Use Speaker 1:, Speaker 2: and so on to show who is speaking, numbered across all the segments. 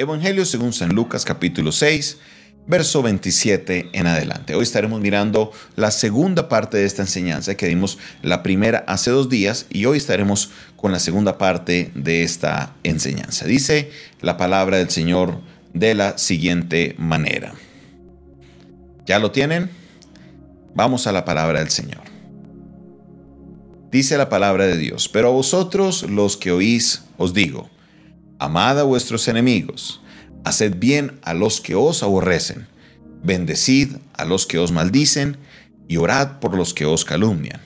Speaker 1: Evangelio según San Lucas capítulo 6, verso 27 en adelante. Hoy estaremos mirando la segunda parte de esta enseñanza que dimos la primera hace dos días y hoy estaremos con la segunda parte de esta enseñanza. Dice la palabra del Señor de la siguiente manera. ¿Ya lo tienen? Vamos a la palabra del Señor. Dice la palabra de Dios, pero a vosotros los que oís os digo, amad a vuestros enemigos, haced bien a los que os aborrecen, bendecid a los que os maldicen y orad por los que os calumnian.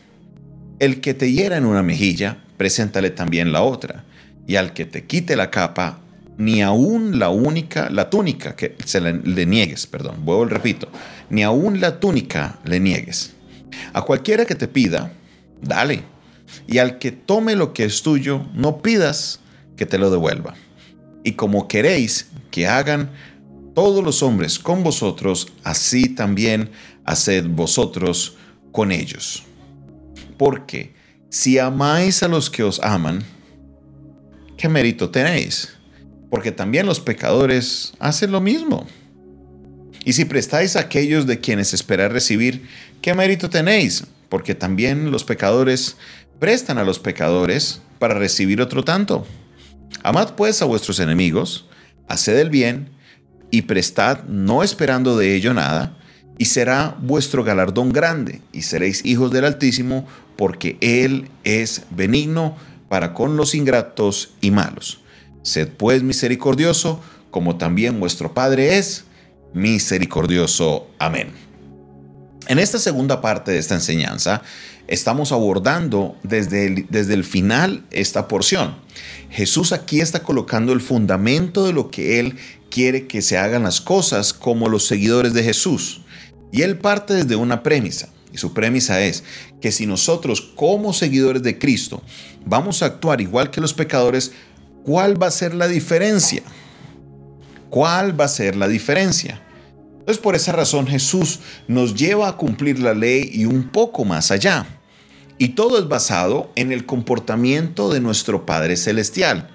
Speaker 1: El que te hiera en una mejilla, preséntale también la otra, y al que te quite la capa, ni aún la única, la túnica que se le, niegues, perdón, vuelvo repito, ni aún la túnica le niegues. A cualquiera que te pida, dale y al que tome lo que es tuyo, no pidas que te lo devuelva. Y como queréis que hagan todos los hombres con vosotros, así también haced vosotros con ellos. Porque si amáis a los que os aman, ¿qué mérito tenéis? Porque también los pecadores hacen lo mismo. Y si prestáis a aquellos de quienes esperáis recibir, ¿qué mérito tenéis? Porque también los pecadores prestan a los pecadores para recibir otro tanto. Amad pues a vuestros enemigos, haced el bien y prestad no esperando de ello nada, y será vuestro galardón grande, y seréis hijos del Altísimo, porque Él es benigno para con los ingratos y malos. Sed pues misericordioso, como también vuestro Padre es misericordioso. Amén. En esta segunda parte de esta enseñanza, estamos abordando desde el, desde el final esta porción. Jesús aquí está colocando el fundamento de lo que Él quiere que se hagan las cosas como los seguidores de Jesús. Y Él parte desde una premisa. Y su premisa es que si nosotros como seguidores de Cristo vamos a actuar igual que los pecadores, ¿cuál va a ser la diferencia? ¿Cuál va a ser la diferencia? Entonces por esa razón Jesús nos lleva a cumplir la ley y un poco más allá. Y todo es basado en el comportamiento de nuestro Padre Celestial.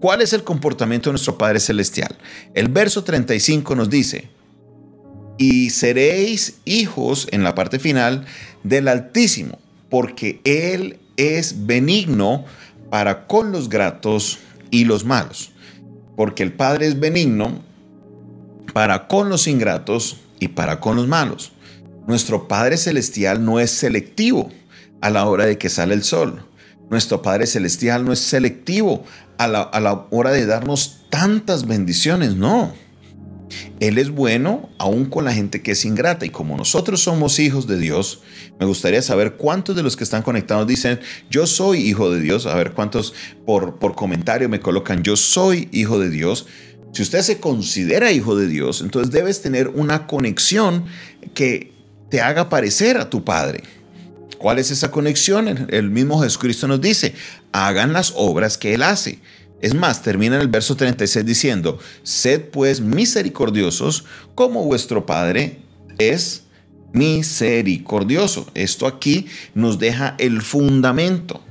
Speaker 1: ¿Cuál es el comportamiento de nuestro Padre Celestial? El verso 35 nos dice, y seréis hijos en la parte final del Altísimo, porque Él es benigno para con los gratos y los malos. Porque el Padre es benigno para con los ingratos y para con los malos. Nuestro Padre Celestial no es selectivo a la hora de que sale el sol. Nuestro Padre Celestial no es selectivo a la, hora de darnos tantas bendiciones, no. Él es bueno aún con la gente que es ingrata y como nosotros somos hijos de Dios, me gustaría saber cuántos de los que están conectados dicen, yo soy hijo de Dios, a ver cuántos por comentario me colocan, yo soy hijo de Dios. Si usted se considera hijo de Dios, entonces debes tener una conexión que te haga parecer a tu Padre. ¿Cuál es esa conexión? El mismo Jesucristo nos dice, hagan las obras que Él hace. Es más, termina en el verso 36 diciendo, sed pues misericordiosos como vuestro Padre es misericordioso. Esto aquí nos deja el fundamento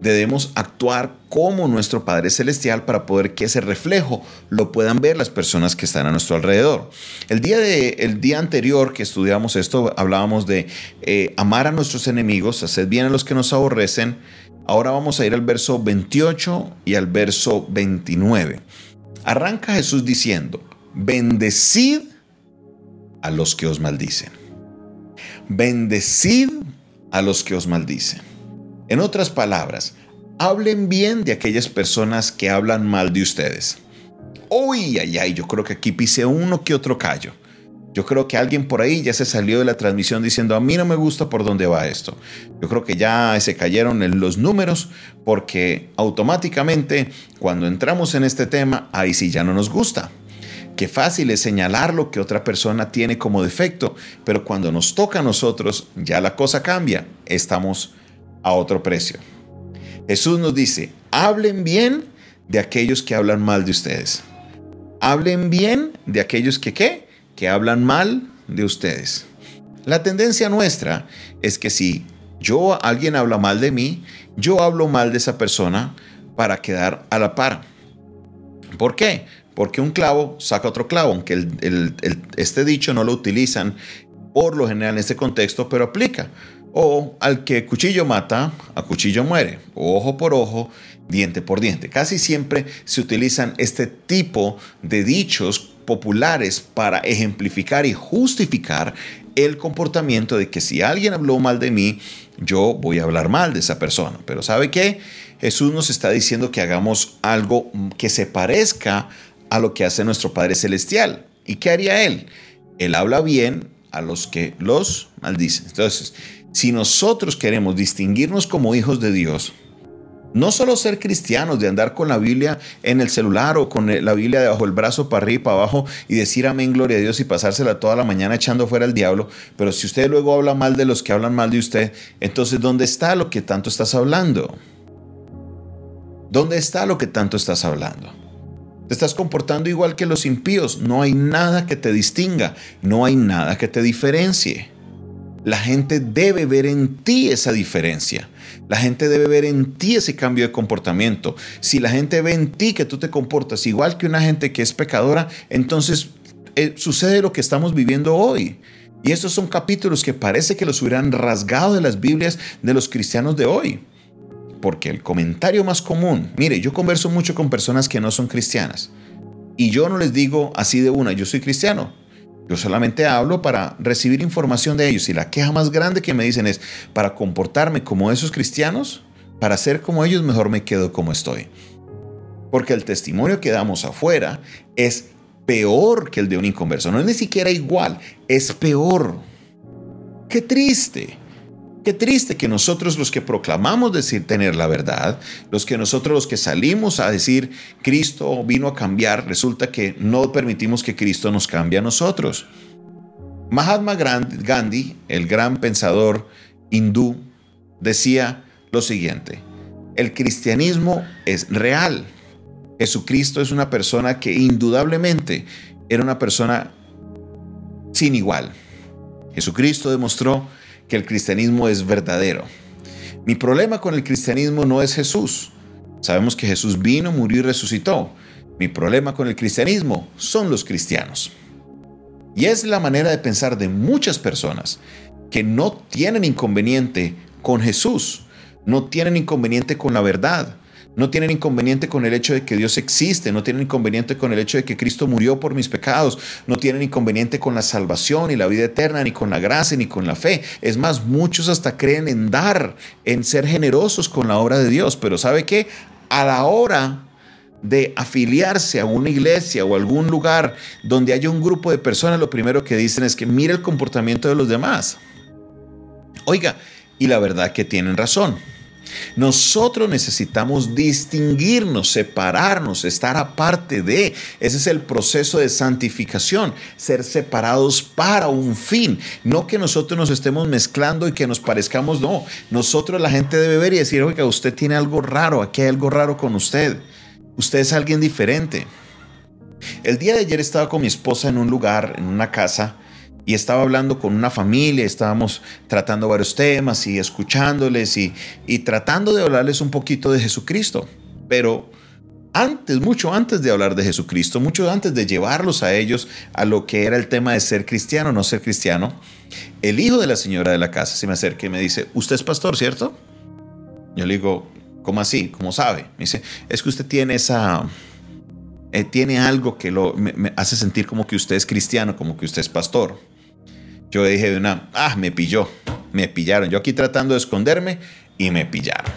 Speaker 1: debemos actuar como nuestro Padre Celestial para poder que ese reflejo lo puedan ver las personas que están a nuestro alrededor. El día, de, el día anterior que estudiamos esto, hablábamos de eh, amar a nuestros enemigos, hacer bien a los que nos aborrecen. Ahora vamos a ir al verso 28 y al verso 29. Arranca Jesús diciendo, bendecid a los que os maldicen. Bendecid a los que os maldicen. En otras palabras, hablen bien de aquellas personas que hablan mal de ustedes. Uy, ay, ay, yo creo que aquí pise uno que otro callo. Yo creo que alguien por ahí ya se salió de la transmisión diciendo, a mí no me gusta por dónde va esto. Yo creo que ya se cayeron en los números porque automáticamente cuando entramos en este tema, ahí sí ya no nos gusta. Qué fácil es señalar lo que otra persona tiene como defecto, pero cuando nos toca a nosotros, ya la cosa cambia. Estamos a otro precio. Jesús nos dice, hablen bien de aquellos que hablan mal de ustedes. Hablen bien de aquellos que qué? Que hablan mal de ustedes. La tendencia nuestra es que si yo alguien habla mal de mí, yo hablo mal de esa persona para quedar a la par. ¿Por qué? Porque un clavo saca otro clavo, aunque este dicho no lo utilizan por lo general en este contexto, pero aplica. O al que cuchillo mata, a cuchillo muere. ojo por ojo, diente por diente. Casi siempre se utilizan este tipo de dichos populares para ejemplificar y justificar el comportamiento de que si alguien habló mal de mí, yo voy a hablar mal de esa persona. Pero ¿sabe qué? Jesús nos está diciendo que hagamos algo que se parezca a lo que hace nuestro Padre Celestial. ¿Y qué haría Él? Él habla bien a los que los maldicen. Entonces, si nosotros queremos distinguirnos como hijos de Dios, no solo ser cristianos, de andar con la Biblia en el celular o con la Biblia debajo del brazo para arriba y para abajo y decir amén, gloria a Dios y pasársela toda la mañana echando fuera al diablo. Pero si usted luego habla mal de los que hablan mal de usted, entonces ¿dónde está lo que tanto estás hablando? ¿Dónde está lo que tanto estás hablando? Te estás comportando igual que los impíos. No hay nada que te distinga. No hay nada que te diferencie. La gente debe ver en ti esa diferencia. La gente debe ver en ti ese cambio de comportamiento. Si la gente ve en ti que tú te comportas igual que una gente que es pecadora, entonces eh, sucede lo que estamos viviendo hoy. Y estos son capítulos que parece que los hubieran rasgado de las Biblias de los cristianos de hoy. Porque el comentario más común, mire, yo converso mucho con personas que no son cristianas. Y yo no les digo así de una, yo soy cristiano. Yo solamente hablo para recibir información de ellos. Y la queja más grande que me dicen es, para comportarme como esos cristianos, para ser como ellos, mejor me quedo como estoy. Porque el testimonio que damos afuera es peor que el de un inconverso. No es ni siquiera igual, es peor. Qué triste. Qué triste que nosotros los que proclamamos decir tener la verdad, los que nosotros los que salimos a decir Cristo vino a cambiar, resulta que no permitimos que Cristo nos cambie a nosotros. Mahatma Gandhi, el gran pensador hindú, decía lo siguiente, el cristianismo es real. Jesucristo es una persona que indudablemente era una persona sin igual. Jesucristo demostró que el cristianismo es verdadero. Mi problema con el cristianismo no es Jesús. Sabemos que Jesús vino, murió y resucitó. Mi problema con el cristianismo son los cristianos. Y es la manera de pensar de muchas personas que no tienen inconveniente con Jesús, no tienen inconveniente con la verdad, no tienen inconveniente con el hecho de que Dios existe, no tienen inconveniente con el hecho de que Cristo murió por mis pecados, no tienen inconveniente con la salvación y la vida eterna, ni con la gracia, ni con la fe. Es más, muchos hasta creen en dar, en ser generosos con la obra de Dios, pero ¿sabe qué? A la hora de afiliarse a una iglesia o algún lugar donde haya un grupo de personas, lo primero que dicen es que mire el comportamiento de los demás. Oiga, y la verdad que tienen razón. Nosotros necesitamos distinguirnos, separarnos, estar aparte de. Ese es el proceso de santificación, ser separados para un fin. No que nosotros nos estemos mezclando y que nos parezcamos, no. Nosotros la gente debe ver y decir, oiga, usted tiene algo raro, aquí hay algo raro con usted. Usted es alguien diferente. El día de ayer estaba con mi esposa en un lugar, en una casa, y estaba hablando con una familia, estábamos tratando varios temas y escuchándoles y, y tratando de hablarles un poquito de Jesucristo. Pero antes, mucho antes de hablar de Jesucristo, mucho antes de llevarlos a ellos a lo que era el tema de ser cristiano o no ser cristiano, el hijo de la señora de la casa se me acerca y me dice, usted es pastor, ¿cierto? Yo le digo, ¿cómo así? ¿Cómo sabe? Me dice, es que usted tiene esa... Eh, tiene algo que lo, me hace sentir como que usted es cristiano, como que usted es pastor. Yo dije de una, ah, me pilló, me pillaron. Yo aquí tratando de esconderme y me pillaron.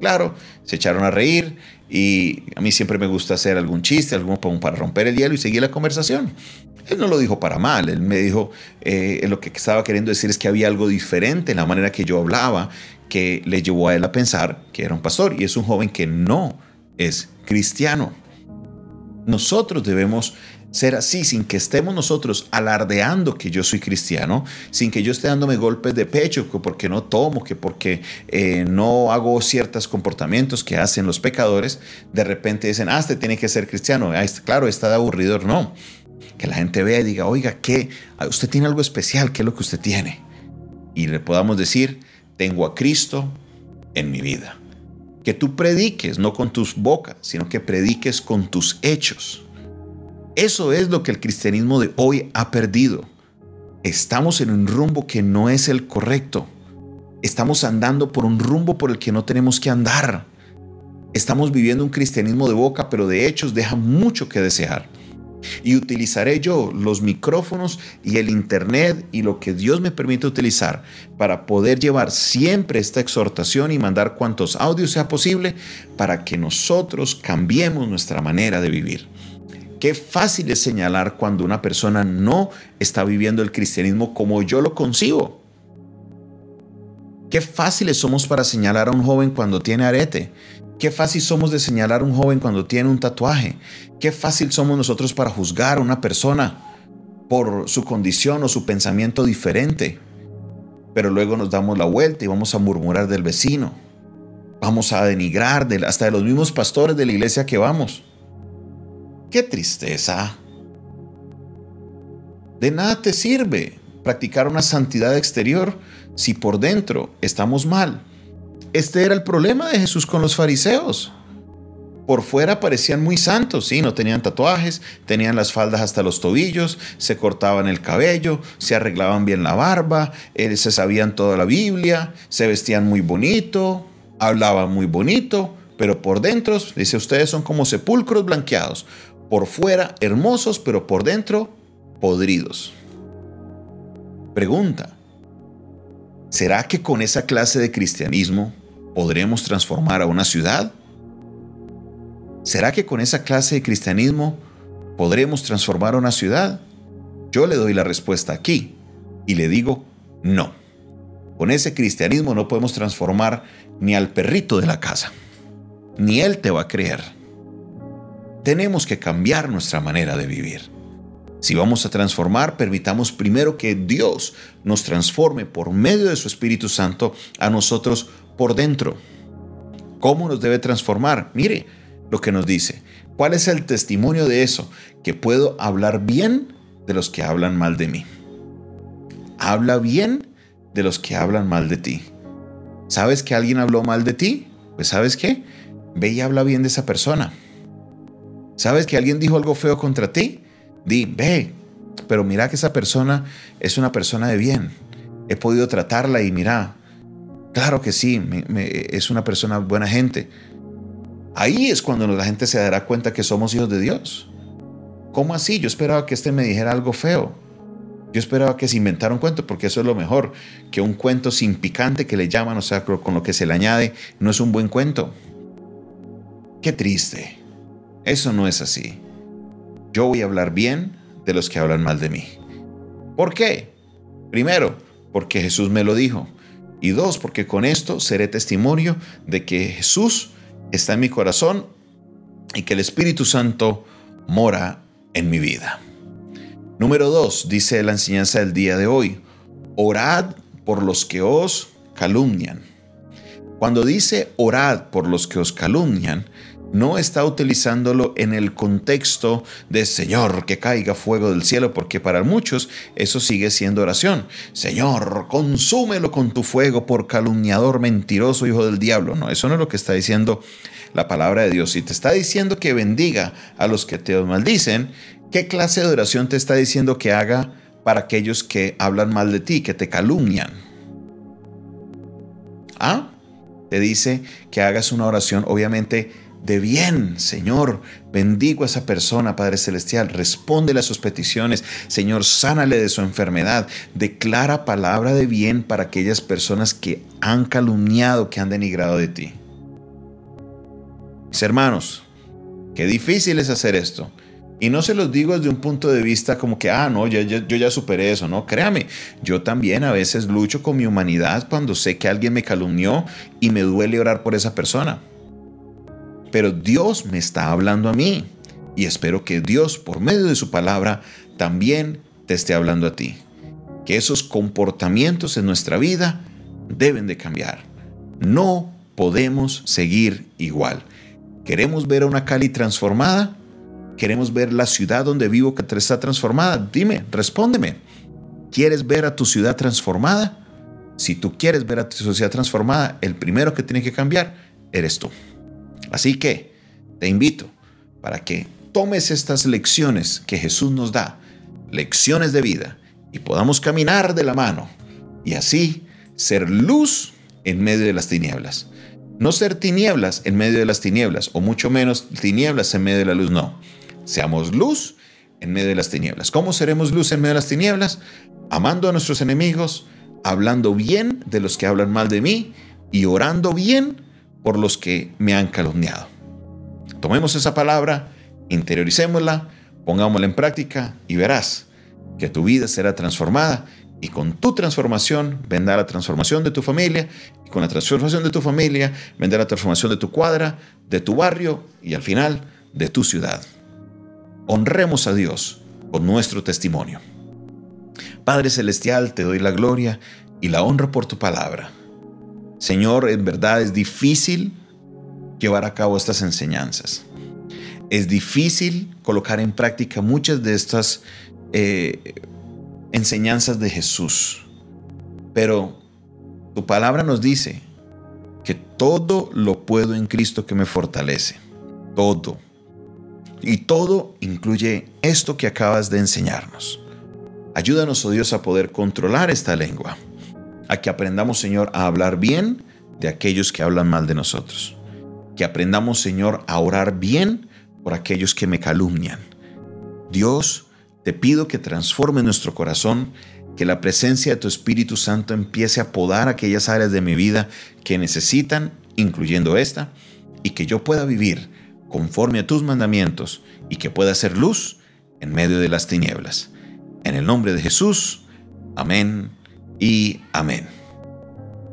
Speaker 1: Claro, se echaron a reír y a mí siempre me gusta hacer algún chiste, algo para romper el hielo y seguir la conversación. Él no lo dijo para mal, él me dijo, eh, lo que estaba queriendo decir es que había algo diferente en la manera que yo hablaba que le llevó a él a pensar que era un pastor y es un joven que no es cristiano. Nosotros debemos ser así, sin que estemos nosotros alardeando que yo soy cristiano, sin que yo esté dándome golpes de pecho, que porque no tomo, que porque eh, no hago ciertos comportamientos que hacen los pecadores, de repente dicen, ah, usted tiene que ser cristiano. Ah, claro, está de aburridor. No. Que la gente vea y diga, oiga, ¿qué? Ah, usted tiene algo especial, ¿qué es lo que usted tiene? Y le podamos decir, tengo a Cristo en mi vida. Que tú prediques, no con tus bocas, sino que prediques con tus hechos Eso es lo que el cristianismo de hoy ha perdido. Estamos en un rumbo que no es el correcto. Estamos andando por un rumbo por el que no tenemos que andar. Estamos viviendo un cristianismo de boca, pero de hechos deja mucho que desear. Y utilizaré yo los micrófonos y el internet y lo que Dios me permite utilizar para poder llevar siempre esta exhortación y mandar cuantos audios sea posible para que nosotros cambiemos nuestra manera de vivir. Qué fácil es señalar cuando una persona no está viviendo el cristianismo como yo lo concibo. Qué fáciles somos para señalar a un joven cuando tiene arete. Qué fácil somos de señalar a un joven cuando tiene un tatuaje. Qué fácil somos nosotros para juzgar a una persona por su condición o su pensamiento diferente. Pero luego nos damos la vuelta y vamos a murmurar del vecino. Vamos a denigrar hasta de los mismos pastores de la iglesia que vamos. ¡Qué tristeza! De nada te sirve practicar una santidad exterior si por dentro estamos mal. Este era el problema de Jesús con los fariseos. Por fuera parecían muy santos, sí, no tenían tatuajes, tenían las faldas hasta los tobillos, se cortaban el cabello, se arreglaban bien la barba, eh, se sabían toda la Biblia, se vestían muy bonito, hablaban muy bonito, pero por dentro, dice, ustedes son como sepulcros blanqueados, por fuera hermosos, pero por dentro podridos. Pregunta, ¿será que con esa clase de cristianismo podremos transformar a una ciudad? ¿Será que con esa clase de cristianismo podremos transformar a una ciudad? Yo le doy la respuesta aquí y le digo no. Con ese cristianismo no podemos transformar ni al perrito de la casa. Ni él te va a creer tenemos que cambiar nuestra manera de vivir. Si vamos a transformar, permitamos primero que Dios nos transforme por medio de su Espíritu Santo a nosotros por dentro. ¿Cómo nos debe transformar? Mire lo que nos dice. ¿Cuál es el testimonio de eso? Que puedo hablar bien de los que hablan mal de mí. Habla bien de los que hablan mal de ti. ¿Sabes que alguien habló mal de ti? Pues sabes qué? Ve y habla bien de esa persona. ¿Sabes que alguien dijo algo feo contra ti? Di, ve, pero mira que esa persona es una persona de bien. He podido tratarla y mira, claro que sí, es una persona buena gente. Ahí es cuando la gente se dará cuenta que somos hijos de Dios. ¿Cómo así? Yo esperaba que este me dijera algo feo. Yo esperaba que se inventara un cuento, porque eso es lo mejor, que un cuento sin picante que le llaman, o sea, con lo que se le añade, no es un buen cuento. Qué triste. Eso no es así. Yo voy a hablar bien de los que hablan mal de mí. ¿Por qué? Primero, porque Jesús me lo dijo. Y dos, porque con esto seré testimonio de que Jesús está en mi corazón y que el Espíritu Santo mora en mi vida. Número dos, dice la enseñanza del día de hoy, orad por los que os calumnian. Cuando dice orad por los que os calumnian, no está utilizándolo en el contexto de Señor, que caiga fuego del cielo, porque para muchos eso sigue siendo oración. Señor, consúmelo con tu fuego por calumniador, mentiroso, hijo del diablo. No, eso no es lo que está diciendo la palabra de Dios. Si te está diciendo que bendiga a los que te maldicen, ¿qué clase de oración te está diciendo que haga para aquellos que hablan mal de ti, que te calumnian? ¿Ah? Te dice que hagas una oración, obviamente, de bien, Señor. Bendigo a esa persona, Padre Celestial. Respóndele a sus peticiones. Señor, sánale de su enfermedad. Declara palabra de bien para aquellas personas que han calumniado, que han denigrado de ti. Mis hermanos, qué difícil es hacer esto. Y no se los digo desde un punto de vista como que, ah, no, yo, yo, yo, ya superé eso, no, créame, yo también a veces lucho con mi humanidad cuando sé que alguien me calumnió y me duele orar por esa persona. Pero Dios me está hablando a mí y espero que Dios, por medio de su palabra, también te esté hablando a ti. Que esos comportamientos en nuestra vida deben de cambiar. No podemos seguir igual. ¿Queremos ver a una Cali transformada? ¿Queremos ver la ciudad donde vivo que está transformada? Dime, respóndeme. ¿Quieres ver a tu ciudad transformada? Si tú quieres ver a tu sociedad transformada, el primero que tiene que cambiar eres tú. Así que te invito para que tomes estas lecciones que Jesús nos da, lecciones de vida, y podamos caminar de la mano y así ser luz en medio de las tinieblas. No ser tinieblas en medio de las tinieblas, o mucho menos tinieblas en medio de la luz, no. Seamos luz en medio de las tinieblas. ¿Cómo seremos luz en medio de las tinieblas? Amando a nuestros enemigos, hablando bien de los que hablan mal de mí y orando bien por los que me han calumniado. Tomemos esa palabra, interioricémosla, pongámosla en práctica y verás que tu vida será transformada y con tu transformación vendrá la transformación de tu familia y con la transformación de tu familia vendrá la transformación de tu cuadra, de tu barrio y al final de tu ciudad. Honremos a Dios con nuestro testimonio. Padre Celestial, te doy la gloria y la honra por tu palabra. Señor, en verdad es difícil llevar a cabo estas enseñanzas. Es difícil colocar en práctica muchas de estas eh, enseñanzas de Jesús. Pero tu palabra nos dice que todo lo puedo en Cristo que me fortalece. Todo. Y todo incluye esto que acabas de enseñarnos. Ayúdanos, oh Dios, a poder controlar esta lengua. A que aprendamos, Señor, a hablar bien de aquellos que hablan mal de nosotros. Que aprendamos, Señor, a orar bien por aquellos que me calumnian. Dios, te pido que transforme nuestro corazón, que la presencia de tu Espíritu Santo empiece a podar aquellas áreas de mi vida que necesitan, incluyendo esta, y que yo pueda vivir conforme a tus mandamientos y que pueda ser luz en medio de las tinieblas. En el nombre de Jesús, amén y amén.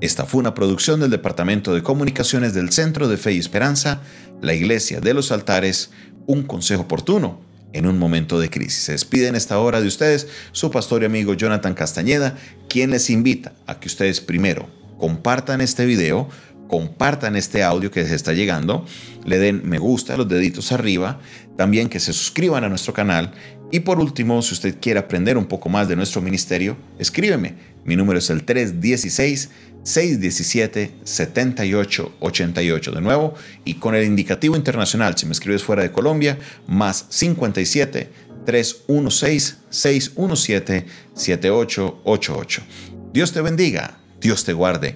Speaker 1: Esta fue una producción del Departamento de Comunicaciones del Centro de Fe y Esperanza, la Iglesia de los Altares, un consejo oportuno en un momento de crisis. Se despide en esta hora de ustedes su pastor y amigo Jonathan Castañeda, quien les invita a que ustedes primero compartan este video, compartan este audio que les está llegando, le den me gusta, los deditos arriba, también que se suscriban a nuestro canal y por último, si usted quiere aprender un poco más de nuestro ministerio, escríbeme. Mi número es el 316 617-7888 de nuevo y con el indicativo internacional, si me escribes fuera de Colombia, más 57 316 617 7888. Dios te bendiga, Dios te guarde